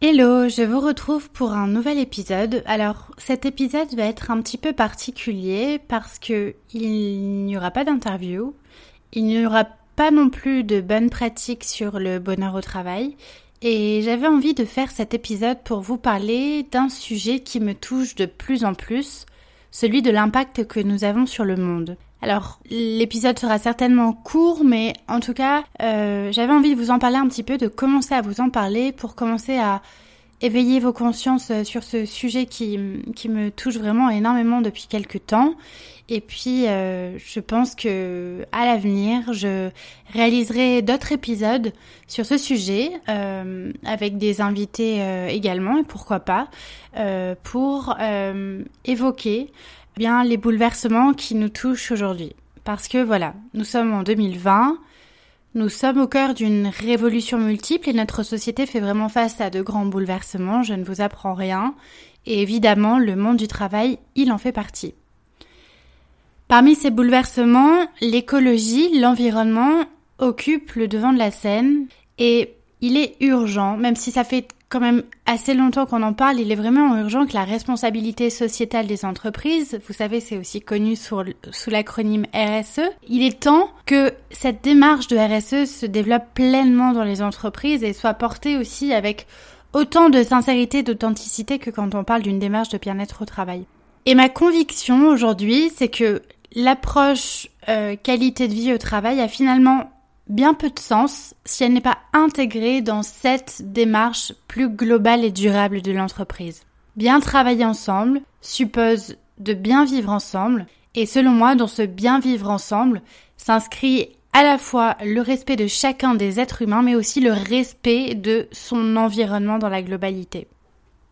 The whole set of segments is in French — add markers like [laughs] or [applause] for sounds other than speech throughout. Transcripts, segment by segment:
Hello, je vous retrouve pour un nouvel épisode. Alors, cet épisode va être un petit peu particulier parce que il n'y aura pas d'interview, il n'y aura pas non plus de bonnes pratiques sur le bonheur au travail. Et j'avais envie de faire cet épisode pour vous parler d'un sujet qui me touche de plus en plus, celui de l'impact que nous avons sur le monde. Alors, l'épisode sera certainement court, mais en tout cas, euh, j'avais envie de vous en parler un petit peu, de commencer à vous en parler pour commencer à éveiller vos consciences euh, sur ce sujet qui, qui me touche vraiment énormément depuis quelques temps. Et puis, euh, je pense que à l'avenir, je réaliserai d'autres épisodes sur ce sujet avec des invités également, et pourquoi pas, pour évoquer les bouleversements qui nous touchent aujourd'hui. Parce que voilà, nous sommes en 2020. Nous sommes au cœur d'une révolution multiple et notre société fait vraiment face à de grands bouleversements, je ne vous apprends rien, et évidemment le monde du travail, il en fait partie. Parmi ces bouleversements, l'écologie, l'environnement occupent le devant de la scène et il est urgent, même si ça fait quand même assez longtemps qu'on en parle, il est vraiment urgent que la responsabilité sociétale des entreprises, vous savez, c'est aussi connu sous, l'acronyme RSE, il est temps que cette démarche de RSE se développe pleinement dans les entreprises et soit portée aussi avec autant de sincérité, d'authenticité que quand on parle d'une démarche de bien-être au travail. Et ma conviction aujourd'hui, c'est que l'approche euh, qualité de vie au travail a finalement bien peu de sens si elle n'est pas intégrée dans cette démarche plus globale et durable de l'entreprise. Bien travailler ensemble suppose de bien vivre ensemble et selon moi, dans ce bien vivre ensemble s'inscrit à la fois le respect de chacun des êtres humains mais aussi le respect de son environnement dans la globalité.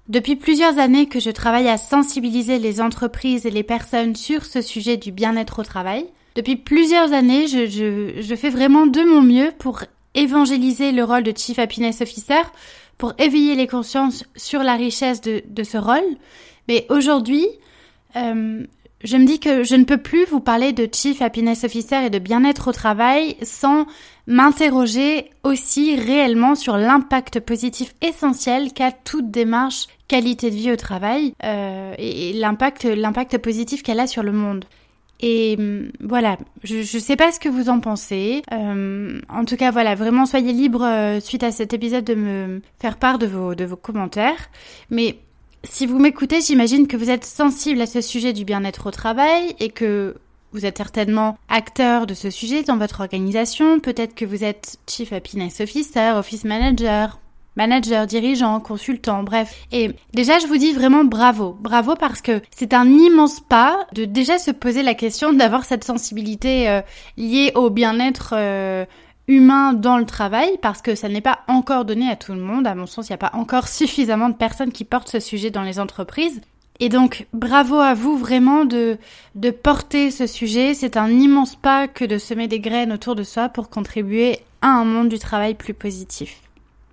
Depuis plusieurs années que je travaille à sensibiliser les entreprises et les personnes sur ce sujet du bien-être au travail, depuis plusieurs années, je, fais vraiment de mon mieux pour évangéliser le rôle de Chief Happiness Officer, pour éveiller les consciences sur la richesse de, ce rôle. Mais aujourd'hui, euh, je me dis que je ne peux plus vous parler de Chief Happiness Officer et de bien-être au travail sans m'interroger aussi réellement sur l'impact positif essentiel qu'a toute démarche qualité de vie au travail euh, et l'impact l'impact positif qu'elle a sur le monde. Et hum, voilà, je ne sais pas ce que vous en pensez. Euh, en tout cas, voilà, vraiment soyez libre euh, suite à cet épisode de me faire part de vos, de vos commentaires. Mais si vous m'écoutez, j'imagine que vous êtes sensible à ce sujet du bien-être au travail et que vous êtes certainement acteur de ce sujet dans votre organisation. Peut-être que vous êtes Chief Happiness Officer, Office Manager, manager, dirigeant, consultant, bref. Et déjà, je vous dis vraiment bravo. Bravo parce que c'est un immense pas de déjà se poser la question d'avoir cette sensibilité euh, liée au bien-être euh, humain dans le travail parce que ça n'est pas encore donné à tout le monde. À mon sens, il n'y a pas encore [laughs] suffisamment de personnes qui portent ce sujet dans les entreprises. Et donc, bravo à vous vraiment de, de porter ce sujet. C'est un immense pas que de semer des graines autour de soi pour contribuer à un monde du travail plus positif.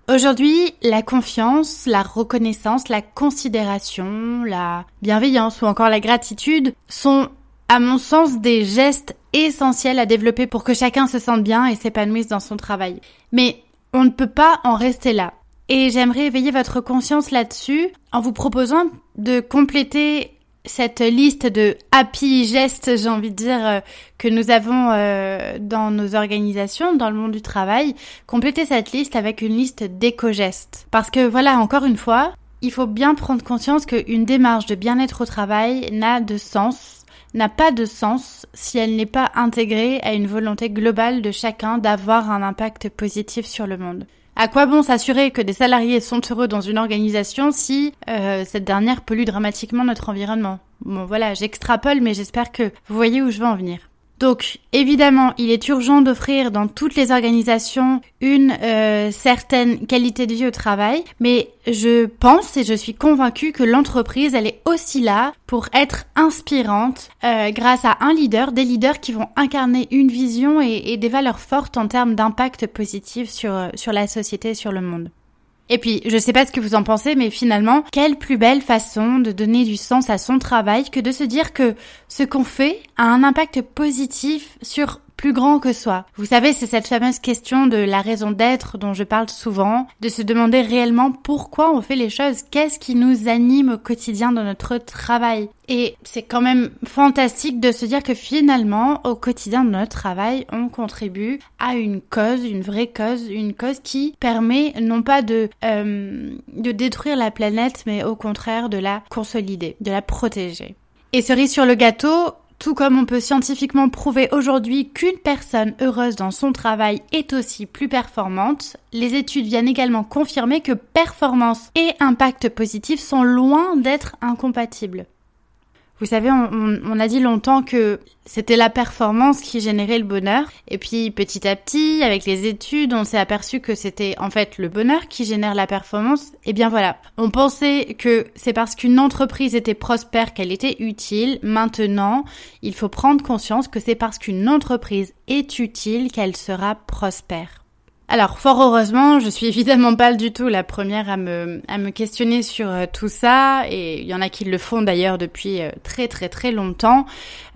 Aujourd'hui, la confiance, la reconnaissance, la considération, la bienveillance ou encore la gratitude sont à mon sens, des gestes essentiels à développer pour que chacun se sente bien et s'épanouisse dans son travail. Mais on ne peut pas en rester là. Et j'aimerais éveiller votre conscience là-dessus en vous proposant de compléter cette liste de happy gestes, j'ai envie de dire, euh, que nous avons euh, dans nos organisations, dans le monde du travail, compléter cette liste avec une liste d'éco-gestes. Parce que voilà, encore une fois, il faut bien prendre conscience qu'une démarche de bien-être au travail n'a de sens, n'a pas de sens si elle n'est pas intégrée à une volonté globale de chacun d'avoir un impact positif sur le monde. À quoi bon s'assurer que des salariés sont heureux dans une organisation si euh, cette dernière pollue dramatiquement notre environnement? Bon voilà, j'extrapole mais j'espère que vous voyez où je veux en venir. Donc évidemment, il est urgent d'offrir dans toutes les organisations une euh, certaine qualité de vie au travail, mais je pense et je suis convaincue que l'entreprise, elle est aussi là pour être inspirante euh, grâce à un leader, des leaders qui vont incarner une vision et, et des valeurs fortes en termes d'impact positif sur, sur la société sur le monde. Et puis, je sais pas ce que vous en pensez, mais finalement, quelle plus belle façon de donner du sens à son travail que de se dire que ce qu'on fait a un impact positif sur plus grand que soi. Vous savez, c'est cette fameuse question de la raison d'être dont je parle souvent, de se demander réellement pourquoi on fait les choses, qu'est-ce qui nous anime au quotidien dans notre travail. Et c'est quand même fantastique de se dire que finalement, au quotidien de notre travail, on contribue à une cause, une vraie cause, une cause qui permet non pas de, euh, de détruire la planète, mais au contraire de la consolider, de la protéger. Et cerise sur le gâteau, tout comme on peut scientifiquement prouver aujourd'hui qu'une personne heureuse dans son travail est aussi plus performante, les études viennent également confirmer que performance et impact positif sont loin d'être incompatibles. Vous savez, on, a dit longtemps que c'était la performance qui générait le bonheur. Et puis petit à petit, avec les études, on s'est aperçu que c'était en fait le bonheur qui génère la performance. Et bien voilà, on pensait que c'est parce qu'une entreprise était prospère qu'elle était utile. Maintenant, il faut prendre conscience que c'est parce qu'une entreprise est utile qu'elle sera prospère. Alors, fort heureusement, je suis [laughs] évidemment pas du tout la première à me, à me questionner sur euh, tout ça, et il y en a qui le font d'ailleurs depuis euh, très très très longtemps.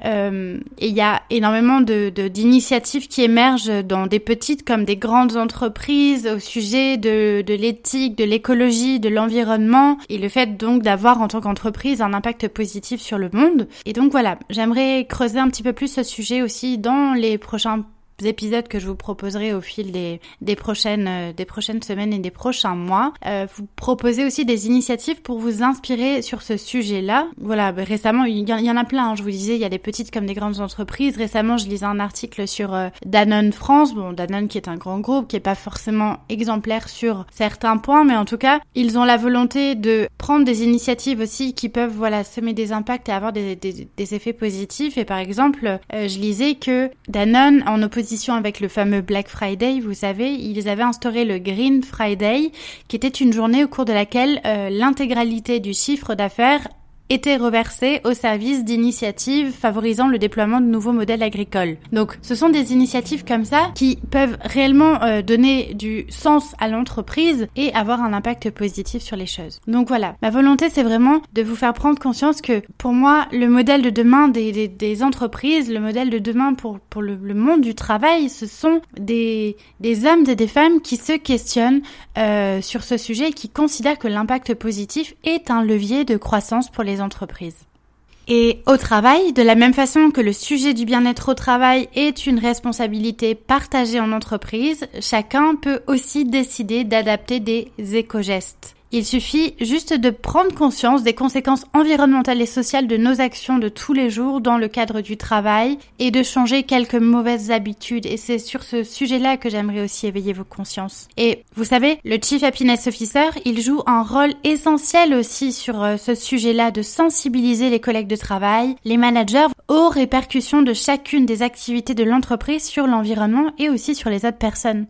Euh, et il y a énormément de, d'initiatives qui émergent dans des petites comme des grandes entreprises au sujet de, de l'éthique, de l'écologie, de l'environnement, et le fait donc d'avoir en tant qu'entreprise un impact positif sur le monde. Et donc voilà, j'aimerais creuser un petit peu plus ce sujet aussi dans les prochains épisodes que je vous proposerai au fil des, des prochaines euh, des prochaines semaines et des prochains mois. Euh, vous proposez aussi des initiatives pour vous inspirer sur ce sujet-là. Voilà, bah, récemment il y, en a plein. Hein, je vous disais, il y a des petites comme des grandes entreprises. Récemment, je lisais un article sur euh, Danone France. Bon, Danone qui est un grand groupe, qui est pas forcément exemplaire sur certains points, mais en tout cas, ils ont la volonté de prendre des initiatives aussi qui peuvent voilà semer des impacts et avoir des, des, des effets positifs. Et par exemple, euh, je lisais que Danone en opposition avec le fameux Black Friday, vous savez, ils avaient instauré le Green Friday, qui était une journée au cours de laquelle euh, l'intégralité du chiffre d'affaires été reversés au service d'initiatives favorisant le déploiement de nouveaux modèles agricoles. Donc ce sont des initiatives comme ça qui peuvent réellement euh, donner du sens à l'entreprise et avoir un impact positif sur les choses. Donc voilà, ma volonté c'est vraiment de vous faire prendre conscience que pour moi le modèle de demain des, des, entreprises, le modèle de demain pour, pour le, monde du travail, ce sont des, des hommes et des femmes qui se questionnent euh, sur ce sujet et qui considèrent que l'impact positif est un levier de croissance pour les Et au travail, de la même façon que le sujet du bien-être au travail est une responsabilité partagée en entreprise, chacun peut aussi décider d'adapter des éco-gestes. Il suffit juste de prendre conscience des conséquences environnementales et sociales de nos actions de tous les jours dans le cadre du travail et de changer quelques mauvaises habitudes. Et c'est sur ce sujet-là que j'aimerais aussi éveiller vos consciences. Et vous savez, le Chief Happiness Officer, il joue un rôle essentiel aussi sur euh, ce sujet-là de sensibiliser les collègues de travail, les managers aux répercussions de chacune des activités de l'entreprise sur l'environnement et aussi sur les autres personnes.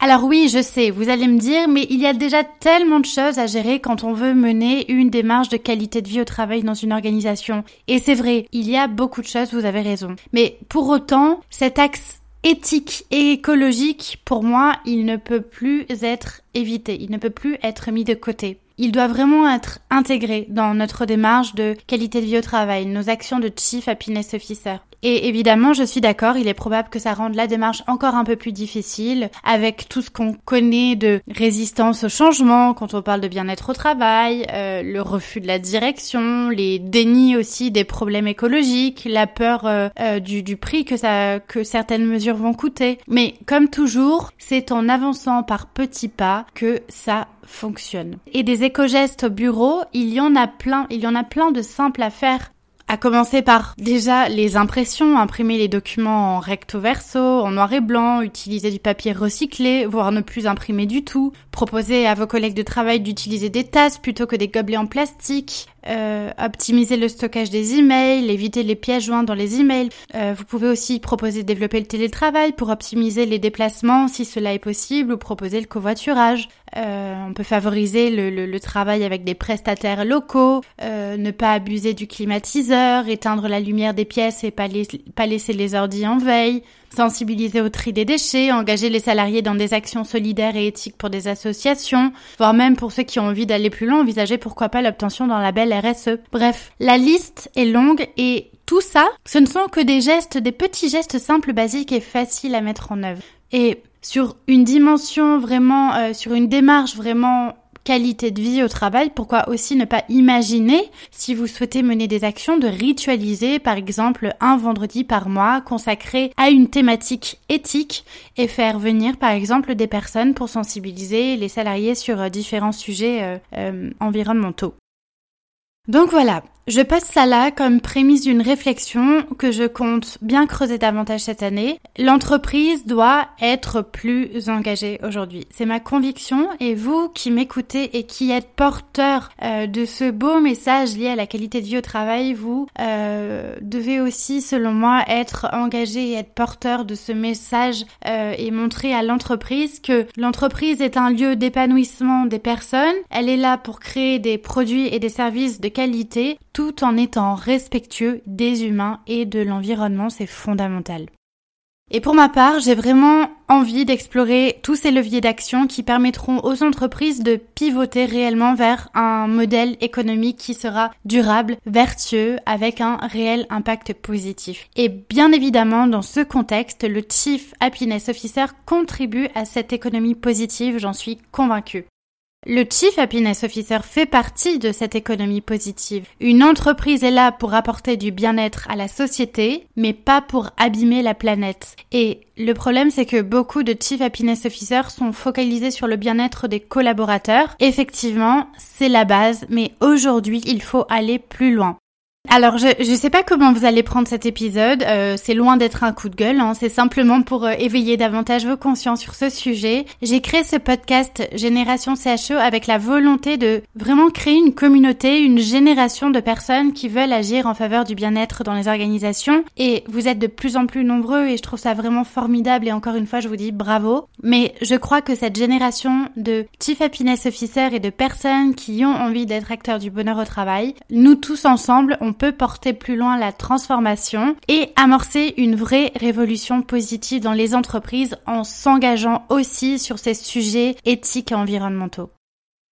Alors oui, je sais, vous allez me dire, mais il y a déjà tellement de choses à gérer quand on veut mener une démarche de qualité de vie au travail dans une organisation. Et c'est vrai, il y a beaucoup de choses, vous avez raison. Mais pour autant, cet axe éthique et écologique, pour moi, il ne peut plus être évité, il ne peut plus être mis de côté. il doit vraiment être intégré dans notre démarche de qualité de vie au travail, nos actions de Chief Happiness Officer. Et évidemment, je suis d'accord, il est probable que ça rende la démarche encore un peu plus difficile avec tout ce qu'on connaît de résistance au changement quand on parle de bien-être au travail, euh, le refus de la direction, les dénis aussi des problèmes écologiques, la peur euh, euh, du, du prix que ça que certaines mesures vont coûter. Mais comme toujours, c'est en avançant par petits pas que ça fonctionne. Et des éco-gestes au bureau, il y en a plein, il y en a plein de simples à faire à commencer par déjà les impressions, imprimer les documents en recto verso, en noir et blanc, utiliser du papier recyclé, voire ne plus imprimer du tout, proposer à vos collègues de travail d'utiliser des tasses plutôt que des gobelets en plastique, euh, optimiser le stockage des emails, éviter les pièges joints dans les emails. Euh, vous pouvez aussi proposer de développer le télétravail pour optimiser les déplacements si cela est possible ou proposer le covoiturage. Euh, on peut favoriser le, travail avec des prestataires locaux, euh, ne pas abuser du climatiseur, éteindre la lumière des pièces et pas, pas laisser les ordi en veille, sensibiliser au tri des déchets, engager les salariés dans des actions solidaires et éthiques pour des associations, voire même pour ceux qui ont envie d'aller plus loin, envisager pourquoi pas l'obtention d'un label RSE. Bref, la liste est longue et tout ça, ce ne sont que des gestes, des petits gestes simples, basiques et faciles à mettre en œuvre. Et sur une dimension vraiment, euh, sur une démarche vraiment qualité de vie au travail, pourquoi aussi ne pas imaginer, si vous souhaitez mener des actions, de ritualiser par exemple un vendredi par mois consacré à une thématique éthique et faire venir par exemple des personnes pour sensibiliser les salariés sur euh, différents sujets euh, euh, environnementaux. Donc voilà, je passe ça là comme prémisse d'une réflexion que je compte bien creuser davantage cette année. L'entreprise doit être plus engagée aujourd'hui. C'est ma conviction et vous qui m'écoutez et qui êtes porteur euh, de ce beau message lié à la qualité de vie au travail, vous euh, devez aussi, selon moi, être engagé et être porteur de ce message euh, et montrer à l'entreprise que l'entreprise est un lieu d'épanouissement des personnes. Elle est là pour créer des produits et des services de qualité tout en étant respectueux des humains et de l'environnement, c'est fondamental. Et pour ma part, j'ai vraiment envie d'explorer tous ces leviers d'action qui permettront aux entreprises de pivoter réellement vers un modèle économique qui sera durable, vertueux, avec un réel impact positif. Et bien évidemment, dans ce contexte, le Chief Happiness Officer contribue à cette économie positive, j'en suis convaincue. Le Chief Happiness Officer fait partie de cette économie positive. Une entreprise est là pour apporter du bien-être à la société, mais pas pour abîmer la planète. Et le problème, c'est que beaucoup de Chief Happiness Officers sont focalisés sur le bien-être des collaborateurs. Effectivement, c'est la base, mais aujourd'hui, il faut aller plus loin. Alors, je ne sais pas comment vous allez prendre cet épisode. Euh, c'est loin d'être un coup de gueule. Hein. C'est simplement pour euh, éveiller davantage vos consciences sur ce sujet. J'ai créé ce podcast Génération CHE avec la volonté de vraiment créer une communauté, une génération de personnes qui veulent agir en faveur du bien-être dans les organisations. Et vous êtes de plus en plus nombreux et je trouve ça vraiment formidable. Et encore une fois, je vous dis bravo. Mais je crois que cette génération de Chief Happiness Officer et de personnes qui ont envie d'être acteurs du bonheur au travail, nous tous ensemble, on peut porter plus loin la transformation et amorcer une vraie révolution positive dans les entreprises en s'engageant aussi sur ces sujets éthiques et environnementaux.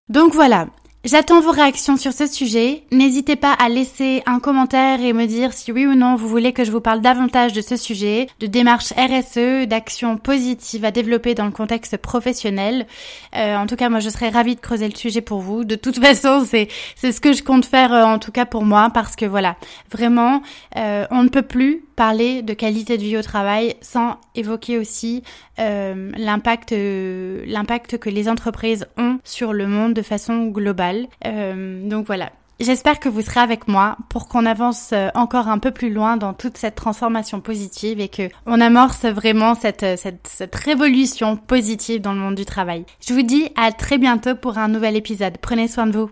Donc voilà, J'attends vos réactions sur ce sujet. N'hésitez pas à laisser un commentaire et me dire si oui ou non vous voulez que je vous parle davantage de ce sujet, de démarches RSE, d'actions positives à développer dans le contexte professionnel. Euh, en tout cas, moi, je serais ravie de creuser le sujet pour vous. De toute [laughs] façon, c'est c'est ce que je compte faire euh, en tout cas pour moi parce que voilà, vraiment, euh, on ne peut plus parler de qualité de vie au travail sans évoquer aussi euh, l'impact euh, l'impact que les entreprises ont sur le monde de façon globale. Euh, donc voilà. J'espère que vous serez avec moi pour qu'on avance encore un peu plus loin dans toute cette transformation positive et que on amorce vraiment cette, cette, cette révolution positive dans le monde du travail. Je vous dis à très bientôt pour un nouvel épisode. Prenez soin de vous.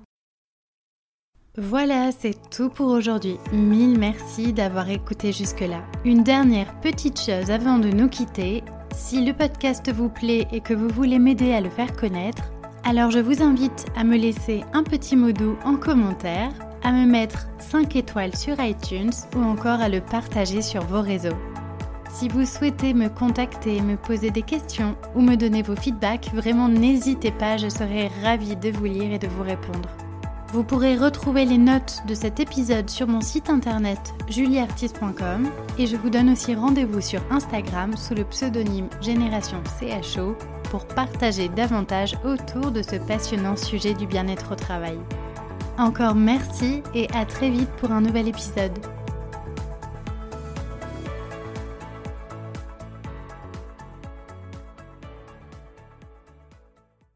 Voilà, c'est tout pour aujourd'hui. Mille merci d'avoir écouté jusque-là. Une dernière petite chose avant de nous quitter. Si le podcast vous plaît et que vous voulez m'aider à le faire connaître, alors je vous invite à me laisser un petit mot doux en commentaire, à me mettre 5 étoiles sur iTunes ou encore à le partager sur vos réseaux. Si vous souhaitez me contacter, me poser des questions ou me donner vos feedbacks, vraiment n'hésitez pas, je serai ravie de vous lire et de vous répondre. Vous pourrez retrouver les notes de cet épisode sur mon site internet julieartiste.com et je vous donne aussi rendez-vous sur Instagram sous le pseudonyme Génération CHO pour partager davantage autour de ce passionnant sujet du bien-être au travail. Encore merci et à très vite pour un nouvel épisode.